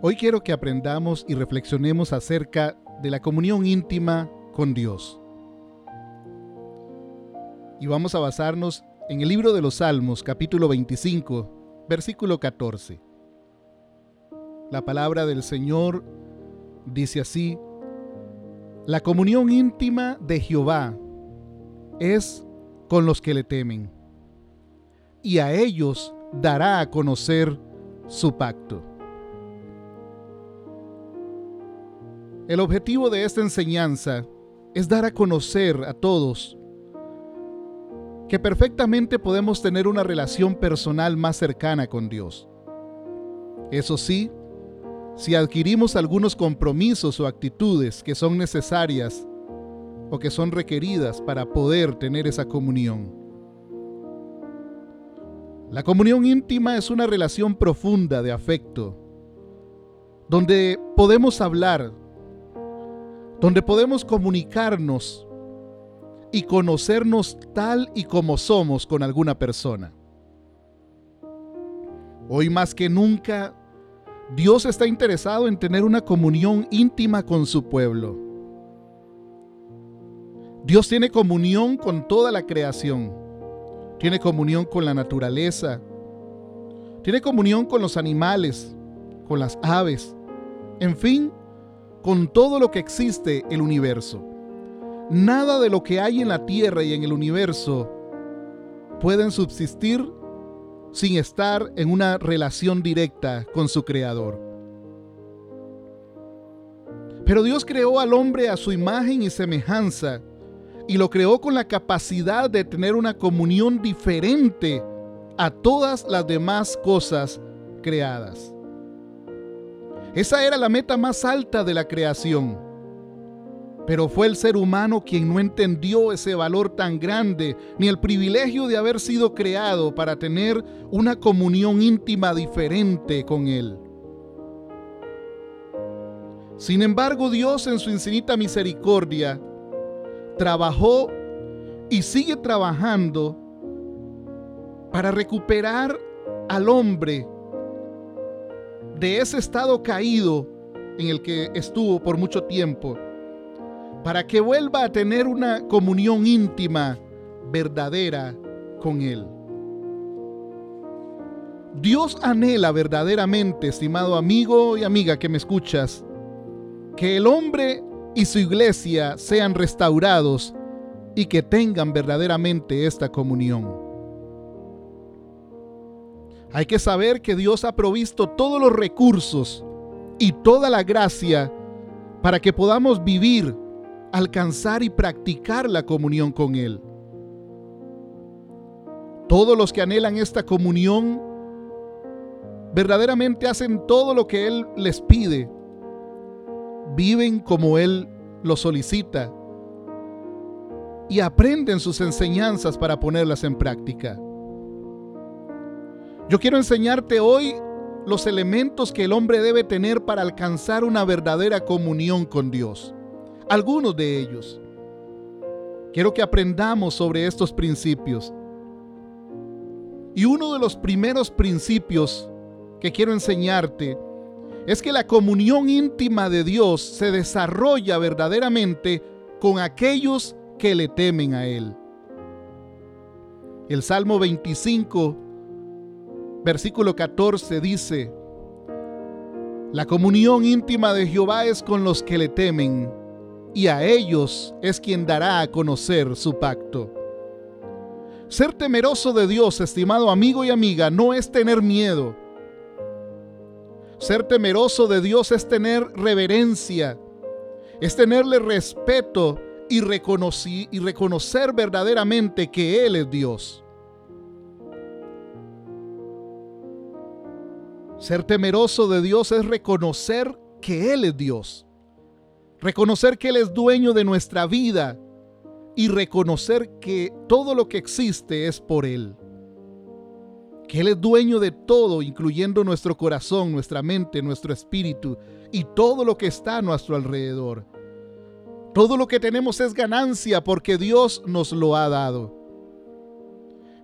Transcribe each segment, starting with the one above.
Hoy quiero que aprendamos y reflexionemos acerca de la comunión íntima con Dios. Y vamos a basarnos en el libro de los Salmos, capítulo 25, versículo 14. La palabra del Señor dice así, la comunión íntima de Jehová es con los que le temen, y a ellos dará a conocer su pacto. El objetivo de esta enseñanza es dar a conocer a todos que perfectamente podemos tener una relación personal más cercana con Dios. Eso sí, si adquirimos algunos compromisos o actitudes que son necesarias o que son requeridas para poder tener esa comunión. La comunión íntima es una relación profunda de afecto, donde podemos hablar donde podemos comunicarnos y conocernos tal y como somos con alguna persona. Hoy más que nunca, Dios está interesado en tener una comunión íntima con su pueblo. Dios tiene comunión con toda la creación. Tiene comunión con la naturaleza. Tiene comunión con los animales, con las aves. En fin, con todo lo que existe el universo. Nada de lo que hay en la Tierra y en el universo pueden subsistir sin estar en una relación directa con su Creador. Pero Dios creó al hombre a su imagen y semejanza y lo creó con la capacidad de tener una comunión diferente a todas las demás cosas creadas. Esa era la meta más alta de la creación. Pero fue el ser humano quien no entendió ese valor tan grande, ni el privilegio de haber sido creado para tener una comunión íntima diferente con Él. Sin embargo, Dios en su infinita misericordia trabajó y sigue trabajando para recuperar al hombre de ese estado caído en el que estuvo por mucho tiempo, para que vuelva a tener una comunión íntima, verdadera con Él. Dios anhela verdaderamente, estimado amigo y amiga que me escuchas, que el hombre y su iglesia sean restaurados y que tengan verdaderamente esta comunión. Hay que saber que Dios ha provisto todos los recursos y toda la gracia para que podamos vivir, alcanzar y practicar la comunión con Él. Todos los que anhelan esta comunión verdaderamente hacen todo lo que Él les pide. Viven como Él lo solicita y aprenden sus enseñanzas para ponerlas en práctica. Yo quiero enseñarte hoy los elementos que el hombre debe tener para alcanzar una verdadera comunión con Dios. Algunos de ellos. Quiero que aprendamos sobre estos principios. Y uno de los primeros principios que quiero enseñarte es que la comunión íntima de Dios se desarrolla verdaderamente con aquellos que le temen a Él. El Salmo 25 versículo 14 dice, la comunión íntima de Jehová es con los que le temen, y a ellos es quien dará a conocer su pacto. Ser temeroso de Dios, estimado amigo y amiga, no es tener miedo. Ser temeroso de Dios es tener reverencia, es tenerle respeto y, reconocer verdaderamente que Él es Dios. Ser temeroso de Dios es reconocer que Él es Dios. Reconocer que Él es dueño de nuestra vida y reconocer que todo lo que existe es por Él. Que Él es dueño de todo, incluyendo nuestro corazón, nuestra mente, nuestro espíritu y todo lo que está a nuestro alrededor. Todo lo que tenemos es ganancia porque Dios nos lo ha dado.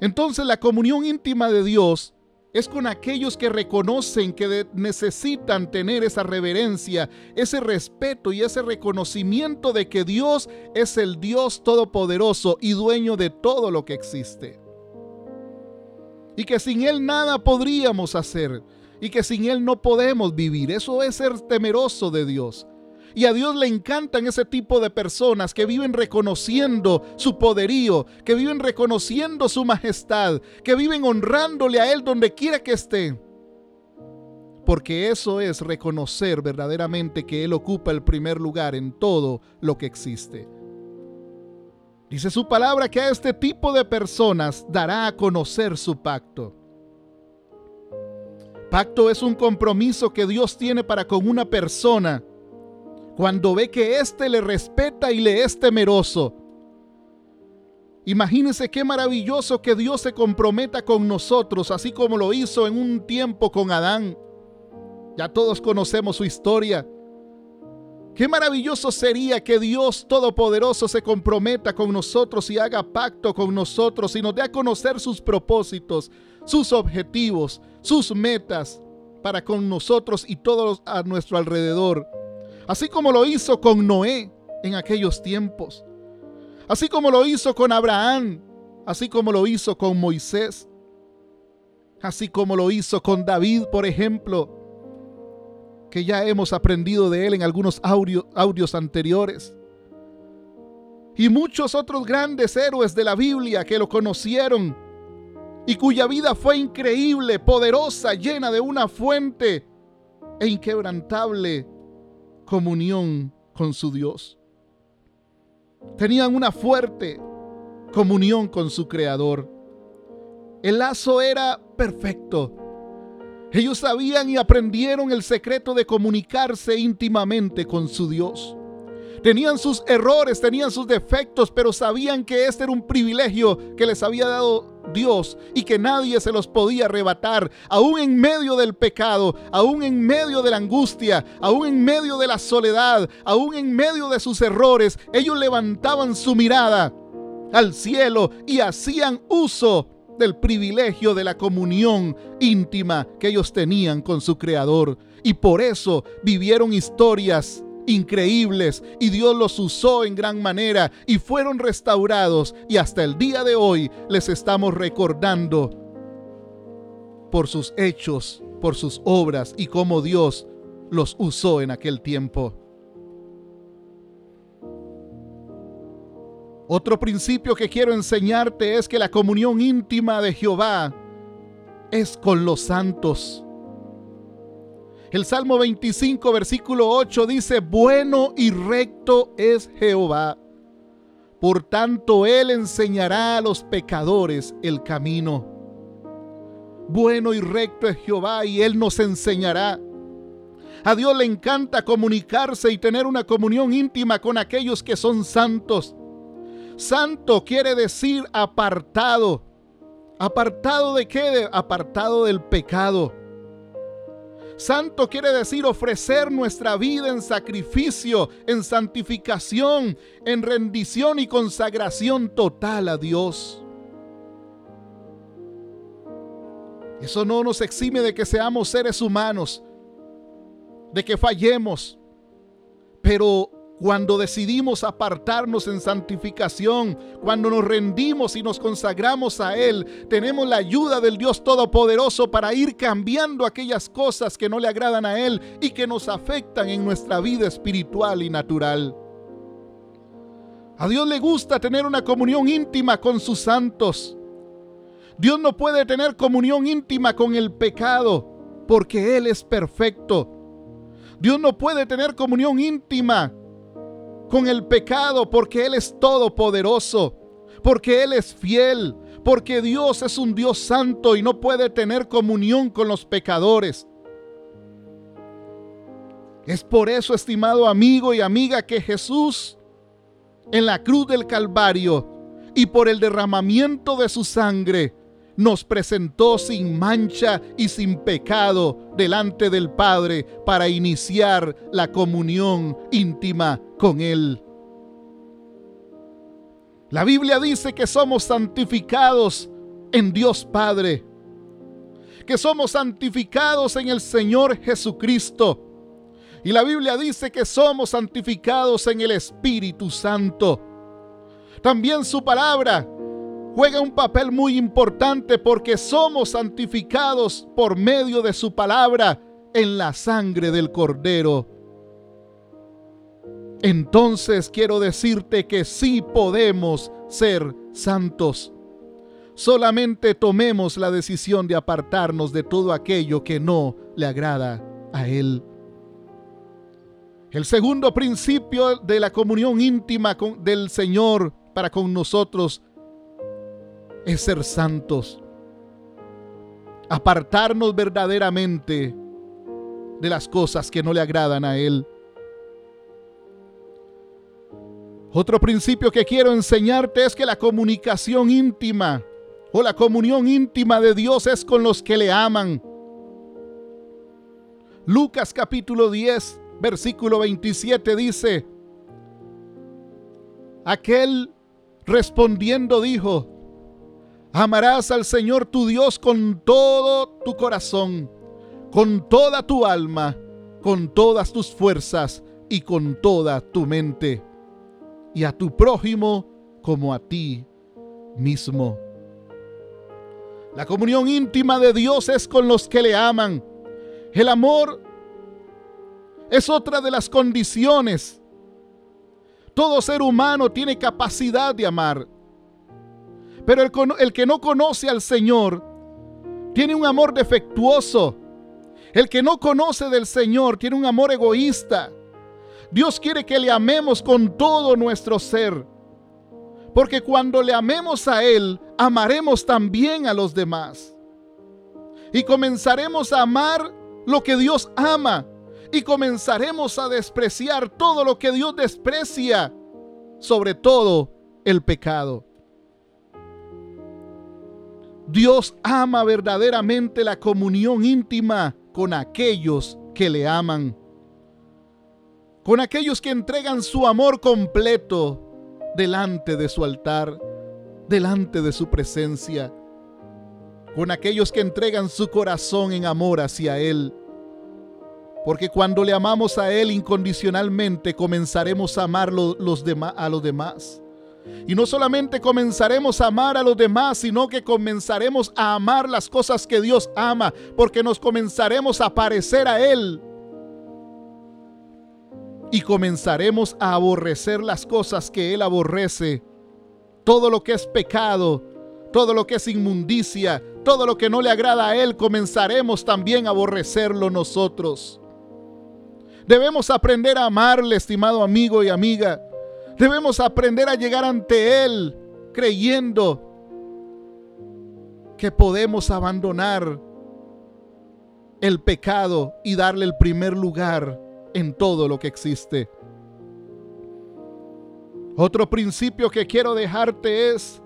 Entonces la comunión íntima de Dios es con aquellos que reconocen que necesitan tener esa reverencia, ese respeto y ese reconocimiento de que Dios es el Dios todopoderoso y dueño de todo lo que existe. Y que sin Él nada podríamos hacer y que sin Él no podemos vivir. Eso es ser temeroso de Dios. Y a Dios le encantan ese tipo de personas que viven reconociendo su poderío, que viven reconociendo su majestad, que viven honrándole a Él donde quiera que esté. Porque eso es reconocer verdaderamente que Él ocupa el primer lugar en todo lo que existe. Dice su palabra que a este tipo de personas dará a conocer su pacto. Pacto es un compromiso que Dios tiene para con una persona cuando ve que éste le respeta y le es temeroso. Imagínense qué maravilloso que Dios se comprometa con nosotros, así como lo hizo en un tiempo con Adán. Ya todos conocemos su historia. Qué maravilloso sería que Dios Todopoderoso se comprometa con nosotros y haga pacto con nosotros y nos dé a conocer sus propósitos, sus objetivos, sus metas para con nosotros y todos a nuestro alrededor así como lo hizo con Noé en aquellos tiempos, así como lo hizo con Abraham, así como lo hizo con Moisés, así como lo hizo con David, por ejemplo, que ya hemos aprendido de él en algunos audios anteriores. Y muchos otros grandes héroes de la Biblia que lo conocieron y cuya vida fue increíble, poderosa, llena de una fuente e inquebrantable comunión con su Dios. Tenían una fuerte comunión con su Creador. El lazo era perfecto. Ellos sabían y aprendieron el secreto de comunicarse íntimamente con su Dios. Tenían sus errores, tenían sus defectos, pero sabían que este era un privilegio que les había dado Dios y que nadie se los podía arrebatar, aún en medio del pecado, aún en medio de la angustia, aún en medio de la soledad, aún en medio de sus errores, ellos levantaban su mirada al cielo y hacían uso del privilegio de la comunión íntima que ellos tenían con su Creador. Y por eso vivieron historias increíbles y Dios los usó en gran manera y fueron restaurados y hasta el día de hoy les estamos recordando por sus hechos, por sus obras y cómo Dios los usó en aquel tiempo. Otro principio que quiero enseñarte es que la comunión íntima de Jehová es con los santos. El Salmo 25, versículo 8 dice, bueno y recto es Jehová. Por tanto, Él enseñará a los pecadores el camino. Bueno y recto es Jehová y Él nos enseñará. A Dios le encanta comunicarse y tener una comunión íntima con aquellos que son santos. Santo quiere decir apartado. ¿Apartado de qué? Apartado del pecado. Santo quiere decir ofrecer nuestra vida en sacrificio, en santificación, en rendición y consagración total a Dios. Eso no nos exime de que seamos seres humanos, de que fallemos, pero cuando decidimos apartarnos en santificación, cuando nos rendimos y nos consagramos a Él, tenemos la ayuda del Dios Todopoderoso para ir cambiando aquellas cosas que no le agradan a Él y que nos afectan en nuestra vida espiritual y natural. A Dios le gusta tener una comunión íntima con sus santos. Dios no puede tener comunión íntima con el pecado porque Él es perfecto. Dios no puede tener comunión íntima con el pecado porque Él es todopoderoso, porque Él es fiel, porque Dios es un Dios santo y no puede tener comunión con los pecadores. Es por eso, estimado amigo y amiga, que Jesús en la cruz del Calvario y por el derramamiento de su sangre nos presentó sin mancha y sin pecado delante del Padre para iniciar la comunión íntima con Él. La Biblia dice que somos santificados en Dios Padre, que somos santificados en el Señor Jesucristo. Y la Biblia dice que somos santificados en el Espíritu Santo. También su palabra juega un papel muy importante porque somos santificados por medio de su palabra en la sangre del Cordero. Entonces quiero decirte que sí podemos ser santos. Solamente tomemos la decisión de apartarnos de todo aquello que no le agrada a Él. El segundo principio de la comunión íntima del Señor para con nosotros es ser santos. Apartarnos verdaderamente de las cosas que no le agradan a Él. Otro principio que quiero enseñarte es que la comunicación íntima o la comunión íntima de Dios es con los que le aman. Lucas capítulo 10, versículo 27 dice, aquel respondiendo dijo, amarás al Señor tu Dios con todo tu corazón, con toda tu alma, con todas tus fuerzas y con toda tu mente, y a tu prójimo como a ti mismo. La comunión íntima de Dios es con los que le aman. El amor es otra de las condiciones. Todo ser humano tiene capacidad de amar. Pero el, el, que no conoce al Señor tiene un amor defectuoso. El que no conoce del Señor tiene un amor egoísta. Dios quiere que le amemos con todo nuestro ser. Porque cuando le amemos a Él, amaremos también a los demás. Y comenzaremos a amar lo que Dios ama. Y comenzaremos a despreciar todo lo que Dios desprecia. Sobre todo el pecado. Dios ama verdaderamente la comunión íntima con aquellos que le aman. Con aquellos que entregan su amor completo delante de su altar, delante de su presencia, con aquellos que entregan su corazón en amor hacia Él. Porque cuando le amamos a Él incondicionalmente, comenzaremos a amar los a los demás. Y no solamente comenzaremos a amar a los demás, sino que comenzaremos a amar las cosas que Dios ama, porque nos comenzaremos a parecer a Él y comenzaremos a aborrecer las cosas que Él aborrece. Todo lo que es pecado, todo lo que es inmundicia, todo lo que no le agrada a Él, comenzaremos también a aborrecerlo nosotros. Debemos aprender a amarle, estimado amigo y amiga. Debemos aprender a llegar ante Él creyendo que podemos abandonar el pecado y darle el primer lugar en todo lo que existe. Otro principio que quiero dejarte es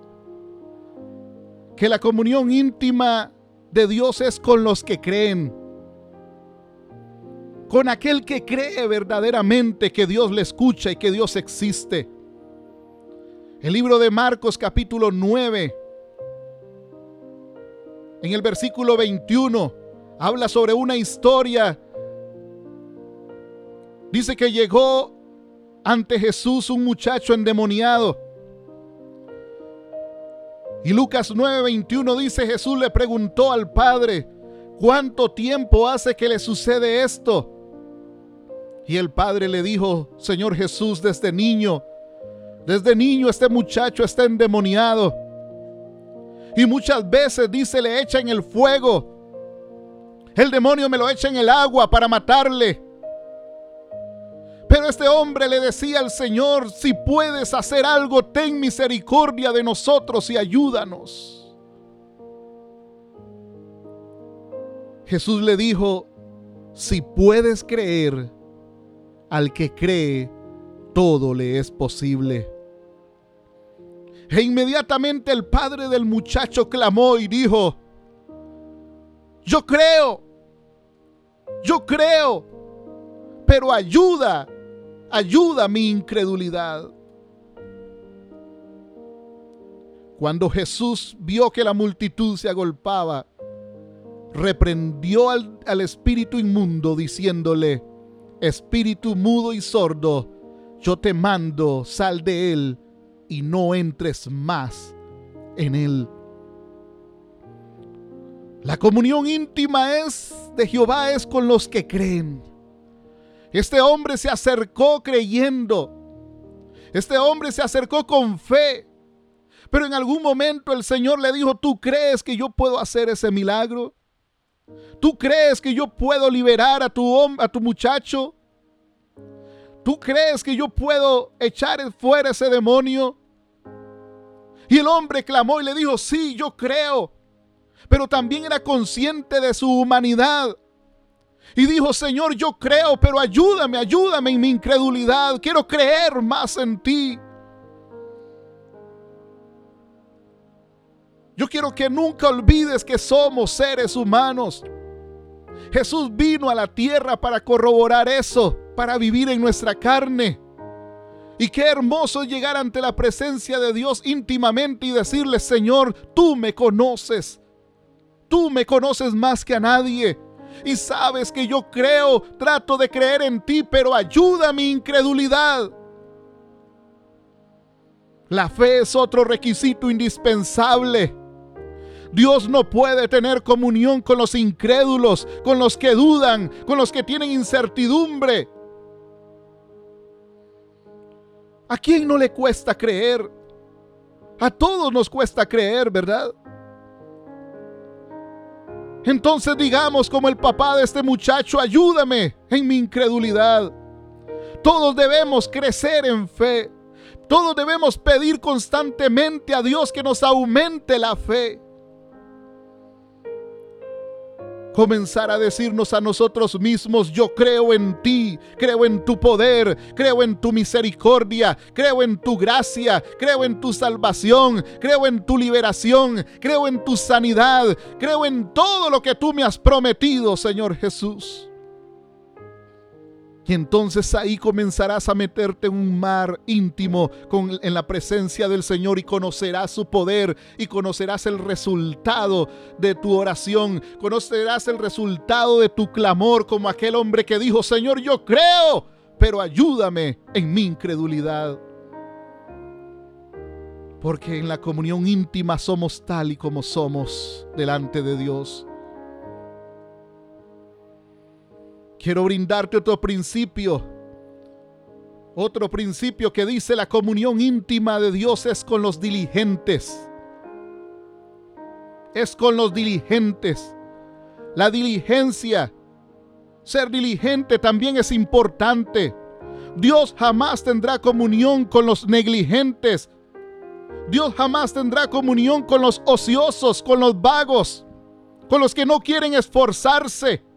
que la comunión íntima de Dios es con los que creen. Con aquel que cree verdaderamente que Dios le escucha y que Dios existe. El libro de Marcos capítulo 9, en el versículo 21, habla sobre una historia Dice que llegó ante Jesús un muchacho endemoniado. Y Lucas 9:21 dice, Jesús le preguntó al Padre, ¿cuánto tiempo hace que le sucede esto? Y el Padre le dijo, Señor Jesús, desde niño, desde niño este muchacho está endemoniado. Y muchas veces dice, le echa en el fuego. El demonio me lo echa en el agua para matarle. Pero este hombre le decía al Señor, si puedes hacer algo, ten misericordia de nosotros y ayúdanos. Jesús le dijo, si puedes creer, al que cree, todo le es posible. E inmediatamente el padre del muchacho clamó y dijo, yo creo, yo creo, pero ayuda ayuda mi incredulidad. Cuando Jesús vio que la multitud se agolpaba, reprendió al, al espíritu inmundo diciéndole, espíritu mudo y sordo, yo te mando, sal de él y no entres más en él. La comunión íntima es de Jehová es con los que creen. Este hombre se acercó creyendo. Este hombre se acercó con fe. Pero en algún momento el Señor le dijo, ¿tú crees que yo puedo hacer ese milagro? ¿Tú crees que yo puedo liberar a tu, a tu muchacho? ¿Tú crees que yo puedo echar fuera ese demonio? Y el hombre clamó y le dijo, sí, yo creo. Pero también era consciente de su humanidad. Y dijo, Señor, yo creo, pero ayúdame, ayúdame en mi incredulidad. Quiero creer más en ti. Yo quiero que nunca olvides que somos seres humanos. Jesús vino a la tierra para corroborar eso, para vivir en nuestra carne. Y qué hermoso llegar ante la presencia de Dios íntimamente y decirle, Señor, tú me conoces. Tú me conoces más que a nadie. Y sabes que yo creo, trato de creer en ti, pero ayuda mi incredulidad. La fe es otro requisito indispensable. Dios no puede tener comunión con los incrédulos, con los que dudan, con los que tienen incertidumbre. ¿A quién no le cuesta creer? A todos nos cuesta creer, ¿verdad? Entonces digamos como el papá de este muchacho, ayúdame en mi incredulidad. Todos debemos crecer en fe. Todos debemos pedir constantemente a Dios que nos aumente la fe comenzar a decirnos a nosotros mismos, yo creo en ti, creo en tu poder, creo en tu misericordia, creo en tu gracia, creo en tu salvación, creo en tu liberación, creo en tu sanidad, creo en todo lo que tú me has prometido, Señor Jesús. Y entonces ahí comenzarás a meterte en un mar íntimo con, en la presencia del Señor y conocerás su poder y conocerás el resultado de tu oración. Conocerás el resultado de tu clamor como aquel hombre que dijo, Señor, yo creo, pero ayúdame en mi incredulidad. Porque en la comunión íntima somos tal y como somos delante de Dios. Quiero brindarte otro principio. Otro principio que dice la comunión íntima de Dios es con los diligentes. Es con los diligentes. La diligencia, ser diligente también es importante. Dios jamás tendrá comunión con los negligentes. Dios jamás tendrá comunión con los ociosos, con los vagos, con los que no quieren esforzarse.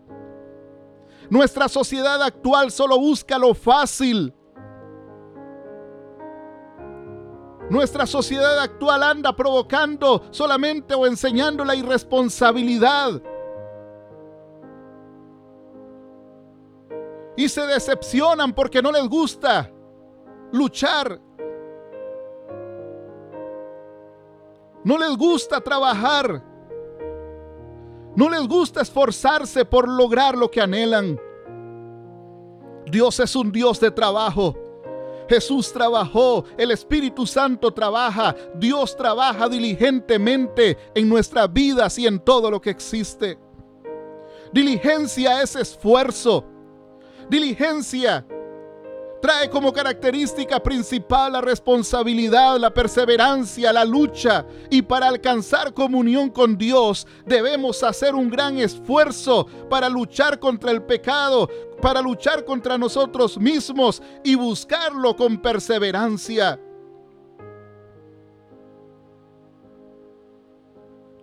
Nuestra sociedad actual solo busca lo fácil. Nuestra sociedad actual anda provocando solamente o enseñando la irresponsabilidad. Y se decepcionan porque no les gusta luchar. No les gusta trabajar. No les gusta esforzarse por lograr lo que anhelan. Dios es un Dios de trabajo. Jesús trabajó, el Espíritu Santo trabaja, Dios trabaja diligentemente en nuestras vidas y en todo lo que existe. Diligencia es esfuerzo. Diligencia trae como característica principal la responsabilidad, la perseverancia, la lucha. Y para alcanzar comunión con Dios debemos hacer un gran esfuerzo para luchar contra el pecado, para luchar contra nosotros mismos y buscarlo con perseverancia.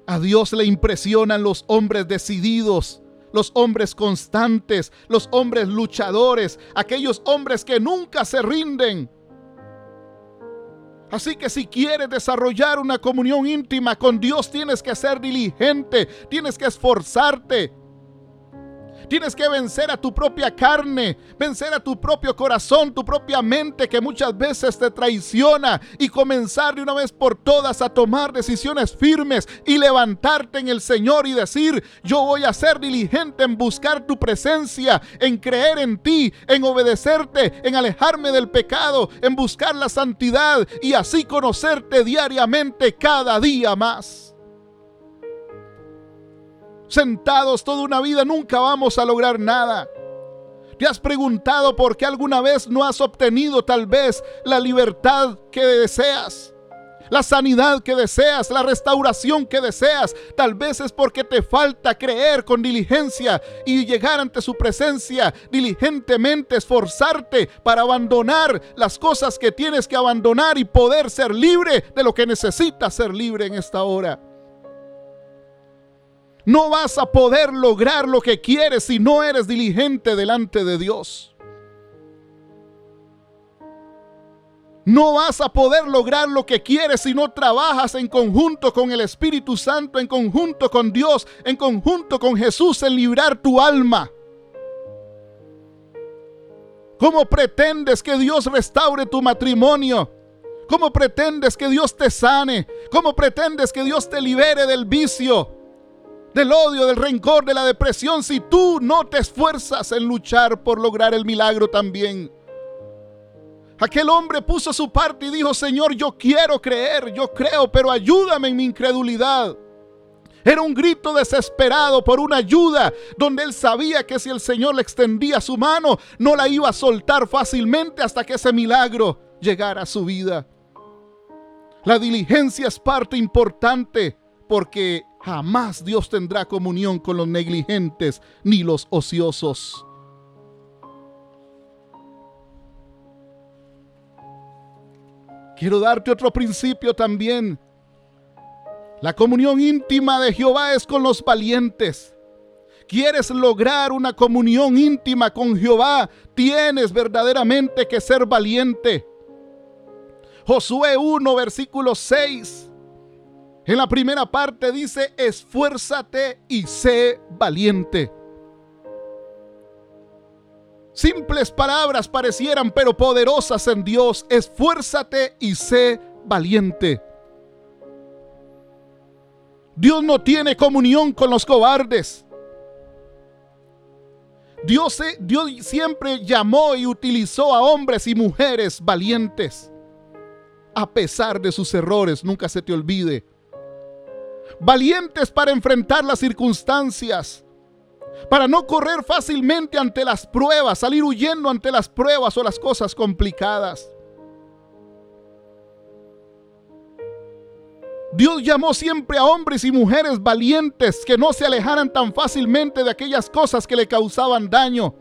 A Dios le impresionan los hombres decididos los hombres constantes, los hombres luchadores, aquellos hombres que nunca se rinden. Así que si quieres desarrollar una comunión íntima con Dios, tienes que ser diligente, tienes que esforzarte. Tienes que vencer a tu propia carne, vencer a tu propio corazón, tu propia mente que muchas veces te traiciona y comenzar de una vez por todas a tomar decisiones firmes y levantarte en el Señor y decir, yo voy a ser diligente en buscar tu presencia, en creer en ti, en obedecerte, en alejarme del pecado, en buscar la santidad y así conocerte diariamente cada día más sentados toda una vida, nunca vamos a lograr nada. ¿Te has preguntado por qué alguna vez no has obtenido tal vez la libertad que deseas? La sanidad que deseas, la restauración que deseas, tal vez es porque te falta creer con diligencia y llegar ante su presencia diligentemente, esforzarte para abandonar las cosas que tienes que abandonar y poder ser libre de lo que necesitas ser libre en esta hora. No vas a poder lograr lo que quieres si no eres diligente delante de Dios. No vas a poder lograr lo que quieres si no trabajas en conjunto con el Espíritu Santo, en conjunto con Dios, en conjunto con Jesús en librar tu alma. ¿Cómo pretendes que Dios restaure tu matrimonio? ¿Cómo pretendes que Dios te sane? ¿Cómo pretendes que Dios te libere del vicio? Del odio, del rencor, de la depresión, si tú no te esfuerzas en luchar por lograr el milagro también. Aquel hombre puso su parte y dijo, Señor, yo quiero creer, yo creo, pero ayúdame en mi incredulidad. Era un grito desesperado por una ayuda donde él sabía que si el Señor le extendía su mano, no la iba a soltar fácilmente hasta que ese milagro llegara a su vida. La diligencia es parte importante porque Jamás Dios tendrá comunión con los negligentes ni los ociosos. Quiero darte otro principio también. La comunión íntima de Jehová es con los valientes. ¿Quieres lograr una comunión íntima con Jehová? Tienes verdaderamente que ser valiente. Josué 1, versículo 6. En la primera parte dice, esfuérzate y sé valiente. Simples palabras parecieran, pero poderosas en Dios. Esfuérzate y sé valiente. Dios no tiene comunión con los cobardes. Dios, Dios siempre llamó y utilizó a hombres y mujeres valientes. A pesar de sus errores, nunca se te olvide valientes para enfrentar las circunstancias, para no correr fácilmente ante las pruebas, salir huyendo ante las pruebas o las cosas complicadas. Dios llamó siempre a hombres y mujeres valientes que no se alejaran tan fácilmente de aquellas cosas que le causaban daño.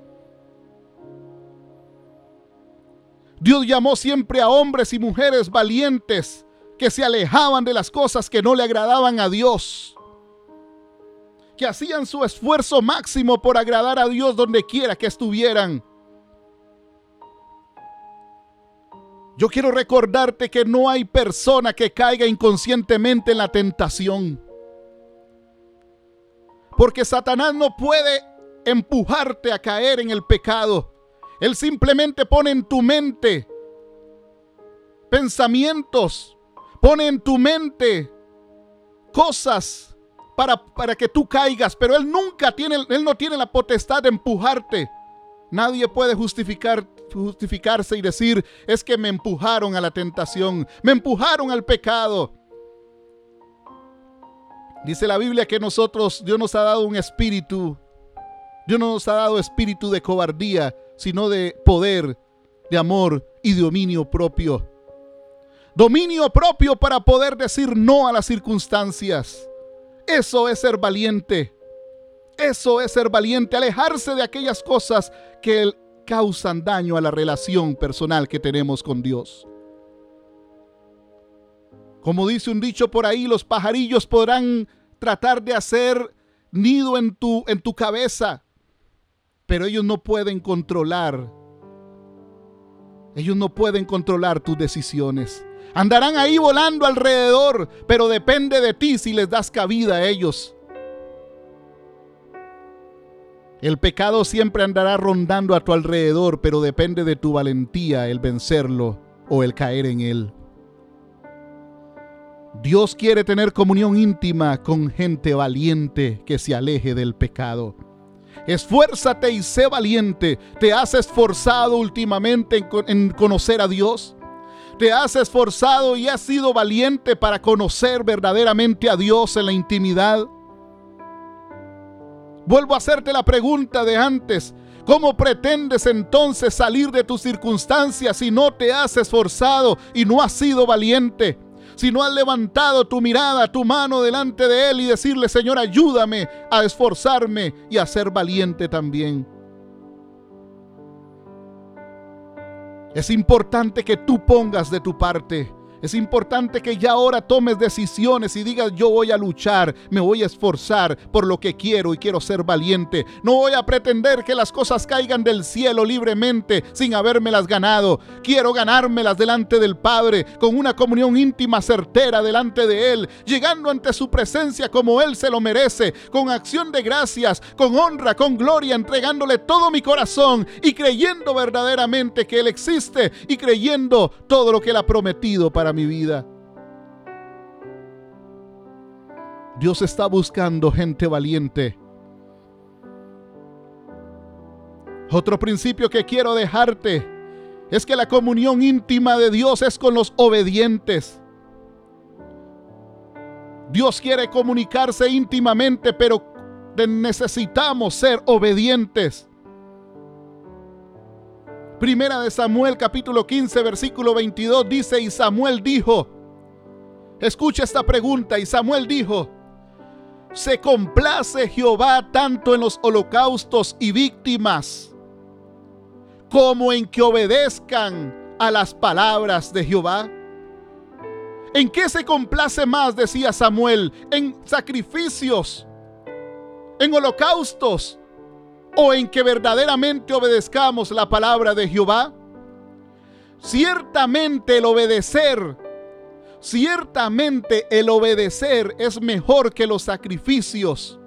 Dios llamó siempre a hombres y mujeres valientes que se alejaban de las cosas que no le agradaban a Dios, que hacían su esfuerzo máximo por agradar a Dios donde quiera que estuvieran. Yo quiero recordarte que no hay persona que caiga inconscientemente en la tentación. Porque Satanás no puede empujarte a caer en el pecado. Él simplemente pone en tu mente pensamientos pone en tu mente cosas para, para que tú caigas, pero Él nunca tiene, Él no tiene la potestad de empujarte. Nadie puede justificar, justificarse y decir, es que me empujaron a la tentación, me empujaron al pecado. Dice la Biblia que nosotros, Dios nos ha dado un espíritu, Dios no nos ha dado espíritu de cobardía, sino de poder, de amor y de dominio propio. Dominio propio para poder decir no a las circunstancias. Eso es ser valiente. Eso es ser valiente, alejarse de aquellas cosas que causan daño a la relación personal que tenemos con Dios. Como dice un dicho por ahí, los pajarillos podrán tratar de hacer nido en tu, en tu cabeza, pero ellos no pueden controlar. Ellos no pueden controlar tus decisiones. Andarán ahí volando alrededor, pero depende de ti si les das cabida a ellos. El pecado siempre andará rondando a tu alrededor, pero depende de tu valentía el vencerlo o el caer en él. Dios quiere tener comunión íntima con gente valiente que se aleje del pecado. Esfuérzate y sé valiente. ¿Te has esforzado últimamente en, conocer a Dios? ¿Te has esforzado y has sido valiente para conocer verdaderamente a Dios en la intimidad? Vuelvo a hacerte la pregunta de antes. ¿Cómo pretendes entonces salir de tus circunstancias si no te has esforzado y no has sido valiente? Si no has levantado tu mirada, tu mano delante de Él y decirle, Señor, ayúdame a esforzarme y a ser valiente también. Es importante que tú pongas de tu parte. Es importante que ya ahora tomes decisiones y digas yo voy a luchar, me voy a esforzar por lo que quiero y quiero ser valiente. No voy a pretender que las cosas caigan del cielo libremente sin habérmelas ganado. Quiero ganármelas delante del Padre con una comunión íntima certera delante de Él, llegando ante su presencia como Él se lo merece, con acción de gracias, con honra, con gloria, entregándole todo mi corazón y creyendo verdaderamente que Él existe y creyendo todo lo que Él ha prometido para mi vida. Dios está buscando gente valiente. Otro principio que quiero dejarte es que la comunión íntima de Dios es con los obedientes. Dios quiere comunicarse íntimamente, pero necesitamos ser obedientes. Primera de Samuel capítulo 15 versículo 22 dice, y Samuel dijo, escucha esta pregunta, y Samuel dijo, ¿se complace Jehová tanto en los holocaustos y víctimas como en que obedezcan a las palabras de Jehová? ¿En qué se complace más, decía Samuel? ¿En sacrificios? ¿En holocaustos? O en que verdaderamente obedezcamos la palabra de Jehová? Ciertamente el obedecer, ciertamente el obedecer es mejor que los sacrificios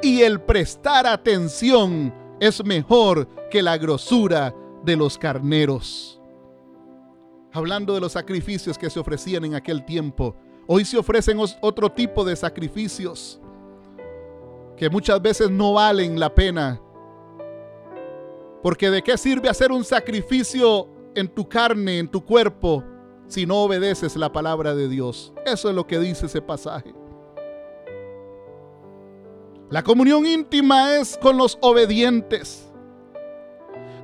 y el prestar atención es mejor que la grosura de los carneros. Hablando de los sacrificios que se ofrecían en aquel tiempo, hoy se ofrecen otro tipo de sacrificios que muchas veces no valen la pena. Porque de qué sirve hacer un sacrificio en tu carne, en tu cuerpo, si no obedeces la palabra de Dios. Eso es lo que dice ese pasaje. La comunión íntima es con los obedientes.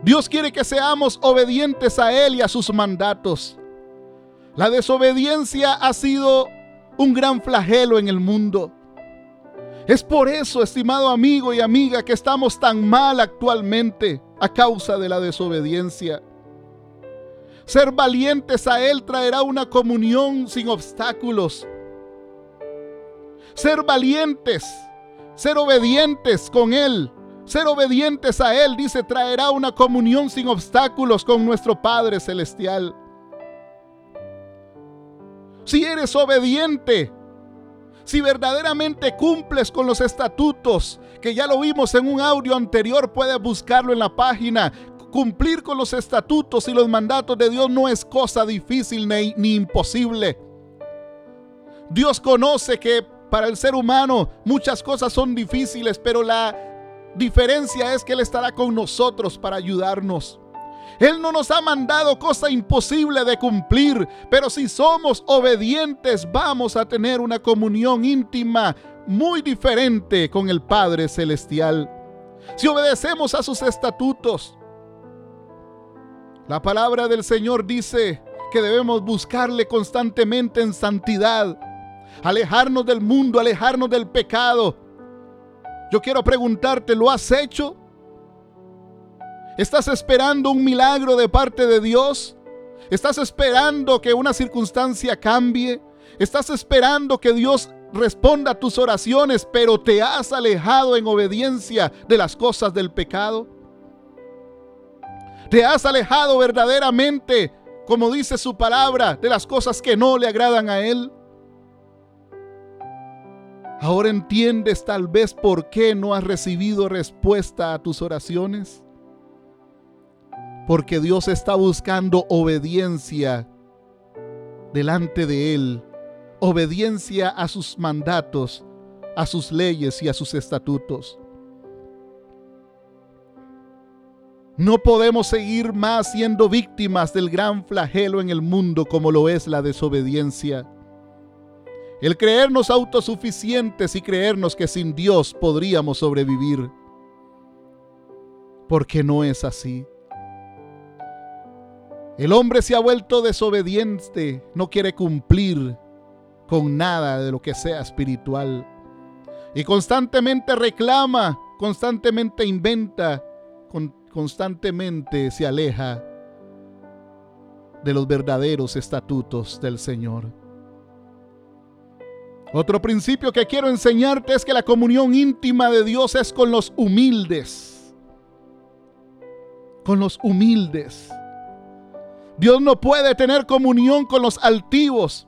Dios quiere que seamos obedientes a Él y a sus mandatos. La desobediencia ha sido un gran flagelo en el mundo. Es por eso, estimado amigo y amiga, que estamos tan mal actualmente a causa de la desobediencia. Ser valientes a Él traerá una comunión sin obstáculos. Ser valientes, ser obedientes con Él, ser obedientes a Él, dice, traerá una comunión sin obstáculos con nuestro Padre Celestial. Si eres obediente, si verdaderamente cumples con los estatutos, que ya lo vimos en un audio anterior, puedes buscarlo en la página. Cumplir con los estatutos y los mandatos de Dios no es cosa difícil ni, ni imposible. Dios conoce que para el ser humano muchas cosas son difíciles, pero la diferencia es que Él estará con nosotros para ayudarnos. Él no nos ha mandado cosa imposible de cumplir, pero si somos obedientes vamos a tener una comunión íntima muy diferente con el Padre Celestial. Si obedecemos a sus estatutos, la palabra del Señor dice que debemos buscarle constantemente en santidad, alejarnos del mundo, alejarnos del pecado. Yo quiero preguntarte, ¿lo has hecho? ¿Estás esperando un milagro de parte de Dios? ¿Estás esperando que una circunstancia cambie? ¿Estás esperando que Dios responda a tus oraciones, pero te has alejado en obediencia de las cosas del pecado? ¿Te has alejado verdaderamente, como dice su palabra, de las cosas que no le agradan a Él? Ahora entiendes tal vez por qué no has recibido respuesta a tus oraciones. Porque Dios está buscando obediencia delante de Él, obediencia a sus mandatos, a sus leyes y a sus estatutos. No podemos seguir más siendo víctimas del gran flagelo en el mundo como lo es la desobediencia. El creernos autosuficientes y creernos que sin Dios podríamos sobrevivir. Porque no es así. El hombre se ha vuelto desobediente, no quiere cumplir con nada de lo que sea espiritual. Y constantemente reclama, constantemente inventa, constantemente se aleja de los verdaderos estatutos del Señor. Otro principio que quiero enseñarte es que la comunión íntima de Dios es con los humildes. Con los humildes. Dios no puede tener comunión con los altivos.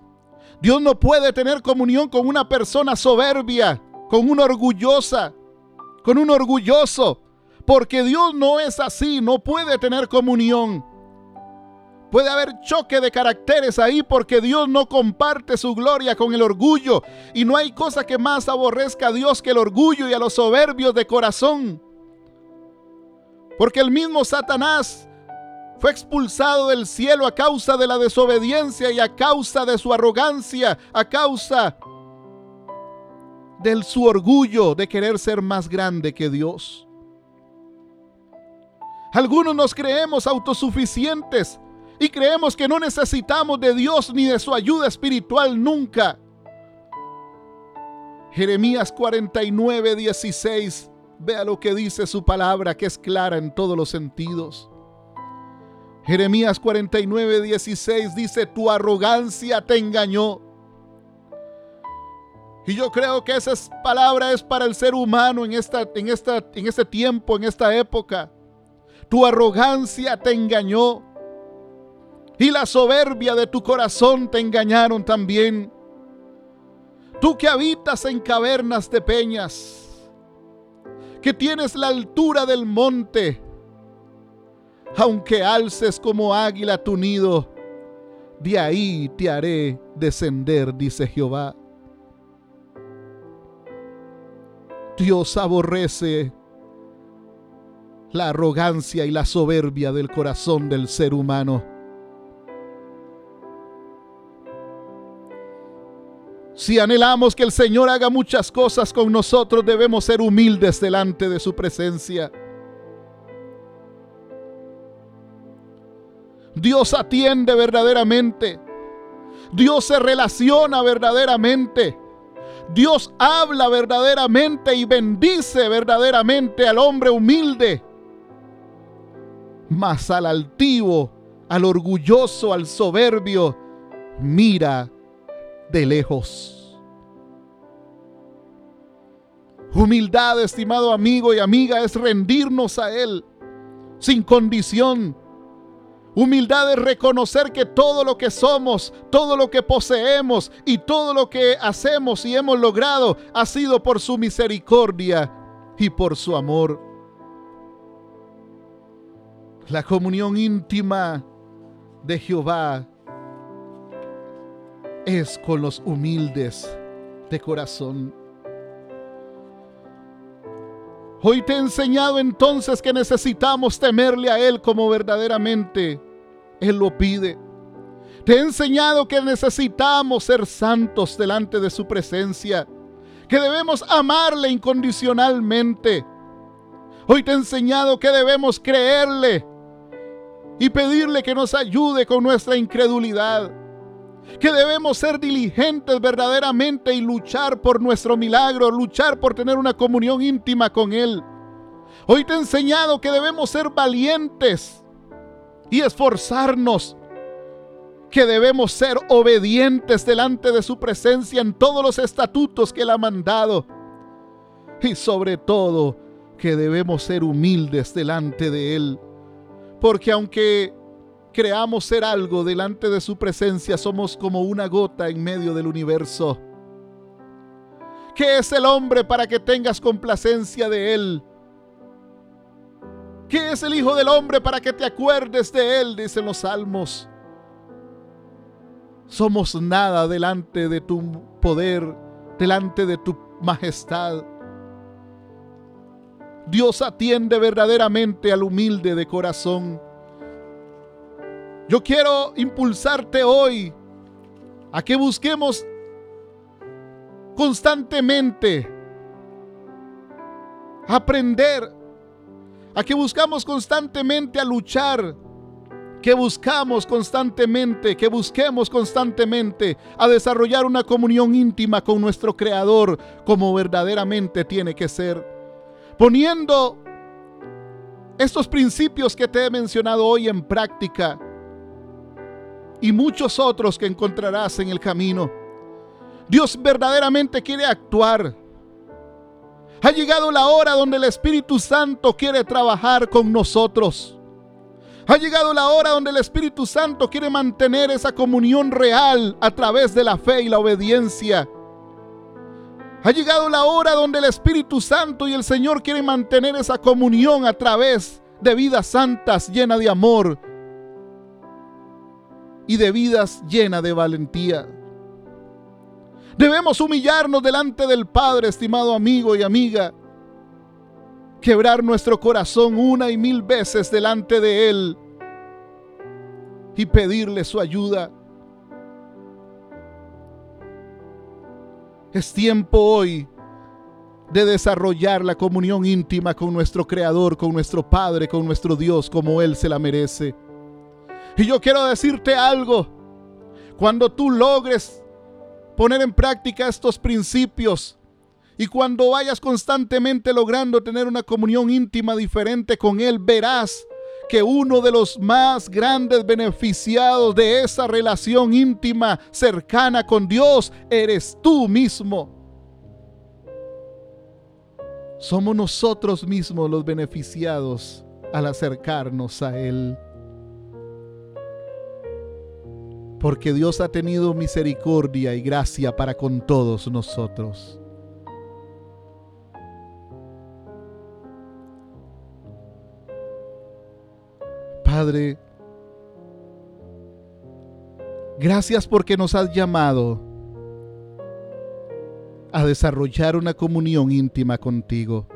Dios no puede tener comunión con una persona soberbia, con una orgullosa, con un orgulloso. Porque Dios no es así, no puede tener comunión. Puede haber choque de caracteres ahí porque Dios no comparte su gloria con el orgullo. Y no hay cosa que más aborrezca a Dios que el orgullo y a los soberbios de corazón. Porque el mismo Satanás fue expulsado del cielo a causa de la desobediencia y a causa de su arrogancia, a causa de su orgullo de querer ser más grande que Dios. Algunos nos creemos autosuficientes y creemos que no necesitamos de Dios ni de su ayuda espiritual nunca. Jeremías 49, 16. Vea lo que dice su palabra, que es clara en todos los sentidos. Jeremías 49, 16 dice, tu arrogancia te engañó. Y yo creo que esa palabra es para el ser humano en, esta, en, esta, en este tiempo, en esta época. Tu arrogancia te engañó. Y la soberbia de tu corazón te engañaron también. Tú que habitas en cavernas de peñas, que tienes la altura del monte, aunque alces como águila tu nido, de ahí te haré descender, dice Jehová. Dios aborrece la arrogancia y la soberbia del corazón del ser humano. Si anhelamos que el Señor haga muchas cosas con nosotros, debemos ser humildes delante de su presencia. Dios atiende verdaderamente. Dios se relaciona verdaderamente. Dios habla verdaderamente y bendice verdaderamente al hombre humilde. Mas al altivo, al orgulloso, al soberbio, mira de lejos. Humildad, estimado amigo y amiga, es rendirnos a Él sin condición Humildad es reconocer que todo lo que somos, todo lo que poseemos y todo lo que hacemos y hemos logrado ha sido por su misericordia y por su amor. La comunión íntima de Jehová es con los humildes de corazón. Hoy te he enseñado entonces que necesitamos temerle a Él como verdaderamente él lo pide. Te he enseñado que necesitamos ser santos delante de su presencia, que debemos amarle incondicionalmente. Hoy te he enseñado que debemos creerle y pedirle que nos ayude con nuestra incredulidad, que debemos ser diligentes verdaderamente y luchar por nuestro milagro, luchar por tener una comunión íntima con Él. Hoy te he enseñado que debemos ser valientes y esforzarnos, que debemos ser obedientes delante de su presencia en todos los estatutos que Él ha mandado. Y sobre todo, que debemos ser humildes delante de Él. Porque aunque creamos ser algo delante de su presencia, somos como una gota en medio del universo. ¿Qué es el hombre para que tengas complacencia de él? ¿Qué es el Hijo del Hombre para que te acuerdes de él? Dicen los salmos. Somos nada delante de tu poder, delante de tu majestad. Dios atiende verdaderamente al humilde de corazón. Yo quiero impulsarte hoy a que busquemos constantemente aprender, a que buscamos constantemente a luchar, que buscamos constantemente, que busquemos constantemente a desarrollar una comunión íntima con nuestro Creador como verdaderamente tiene que ser, poniendo estos principios que te he mencionado hoy en práctica y muchos otros que encontrarás en el camino. Dios verdaderamente quiere actuar. Ha llegado la hora donde el Espíritu Santo quiere trabajar con nosotros. Ha llegado la hora donde el Espíritu Santo quiere mantener esa comunión real a través de la fe y la obediencia. Ha llegado la hora donde el Espíritu Santo y el Señor quieren mantener esa comunión a través de vidas santas llenas de amor, y de vidas llenas de valentía. Debemos humillarnos delante del Padre, estimado amigo y amiga. Quebrar nuestro corazón una y mil veces delante de Él y pedirle su ayuda. Es tiempo hoy de desarrollar la comunión íntima con nuestro Creador, con nuestro Padre, con nuestro Dios, como Él se la merece. Y yo quiero decirte algo. Cuando tú logres poner en práctica estos principios y cuando vayas constantemente logrando tener una comunión íntima diferente con Él, verás que uno de los más grandes beneficiados de esa relación íntima cercana con Dios eres tú mismo. Somos nosotros mismos los beneficiados al acercarnos a Él. Porque Dios ha tenido misericordia y gracia para con todos nosotros. Padre, gracias porque nos has llamado a desarrollar una comunión íntima contigo.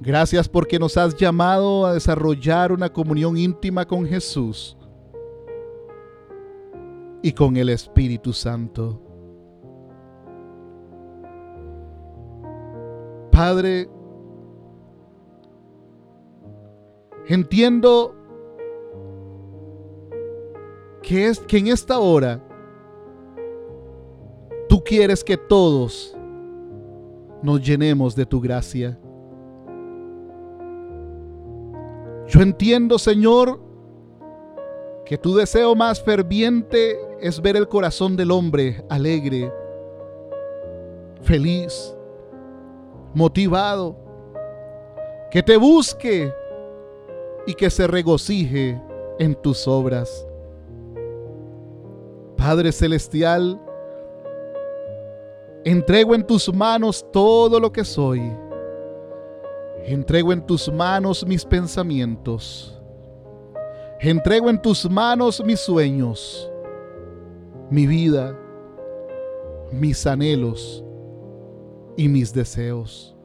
Gracias porque nos has llamado a desarrollar una comunión íntima con Jesús y con el Espíritu Santo. Padre, entiendo que, es, que en esta hora tú quieres que todos nos llenemos de tu gracia. Yo entiendo, Señor, que tu deseo más ferviente es ver el corazón del hombre alegre, feliz, motivado, que te busque y que se regocije en tus obras. Padre Celestial, entrego en tus manos todo lo que soy. Entrego en tus manos mis pensamientos Entrego en tus manos mis sueños, mi vida, mis anhelos y mis deseos.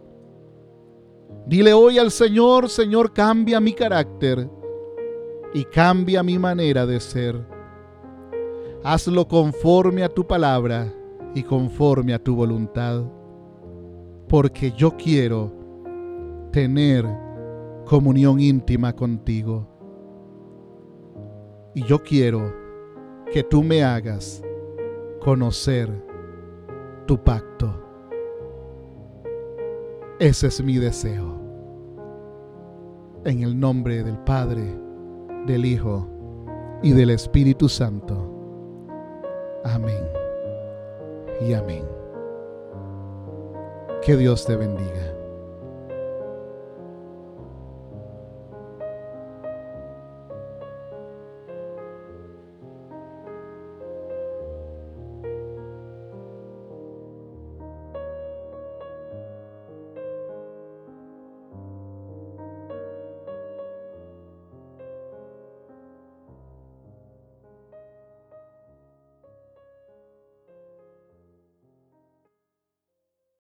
Dile hoy al Señor, Señor, cambia mi carácter y cambia mi manera de ser. Hazlo conforme a tu palabra y conforme a tu voluntad, porque yo quiero tener comunión íntima contigo. Y yo quiero que tú me hagas conocer tu pacto. Ese es mi deseo. En el nombre del Padre, del Hijo y del Espíritu Santo. Amén y amén. Que Dios te bendiga.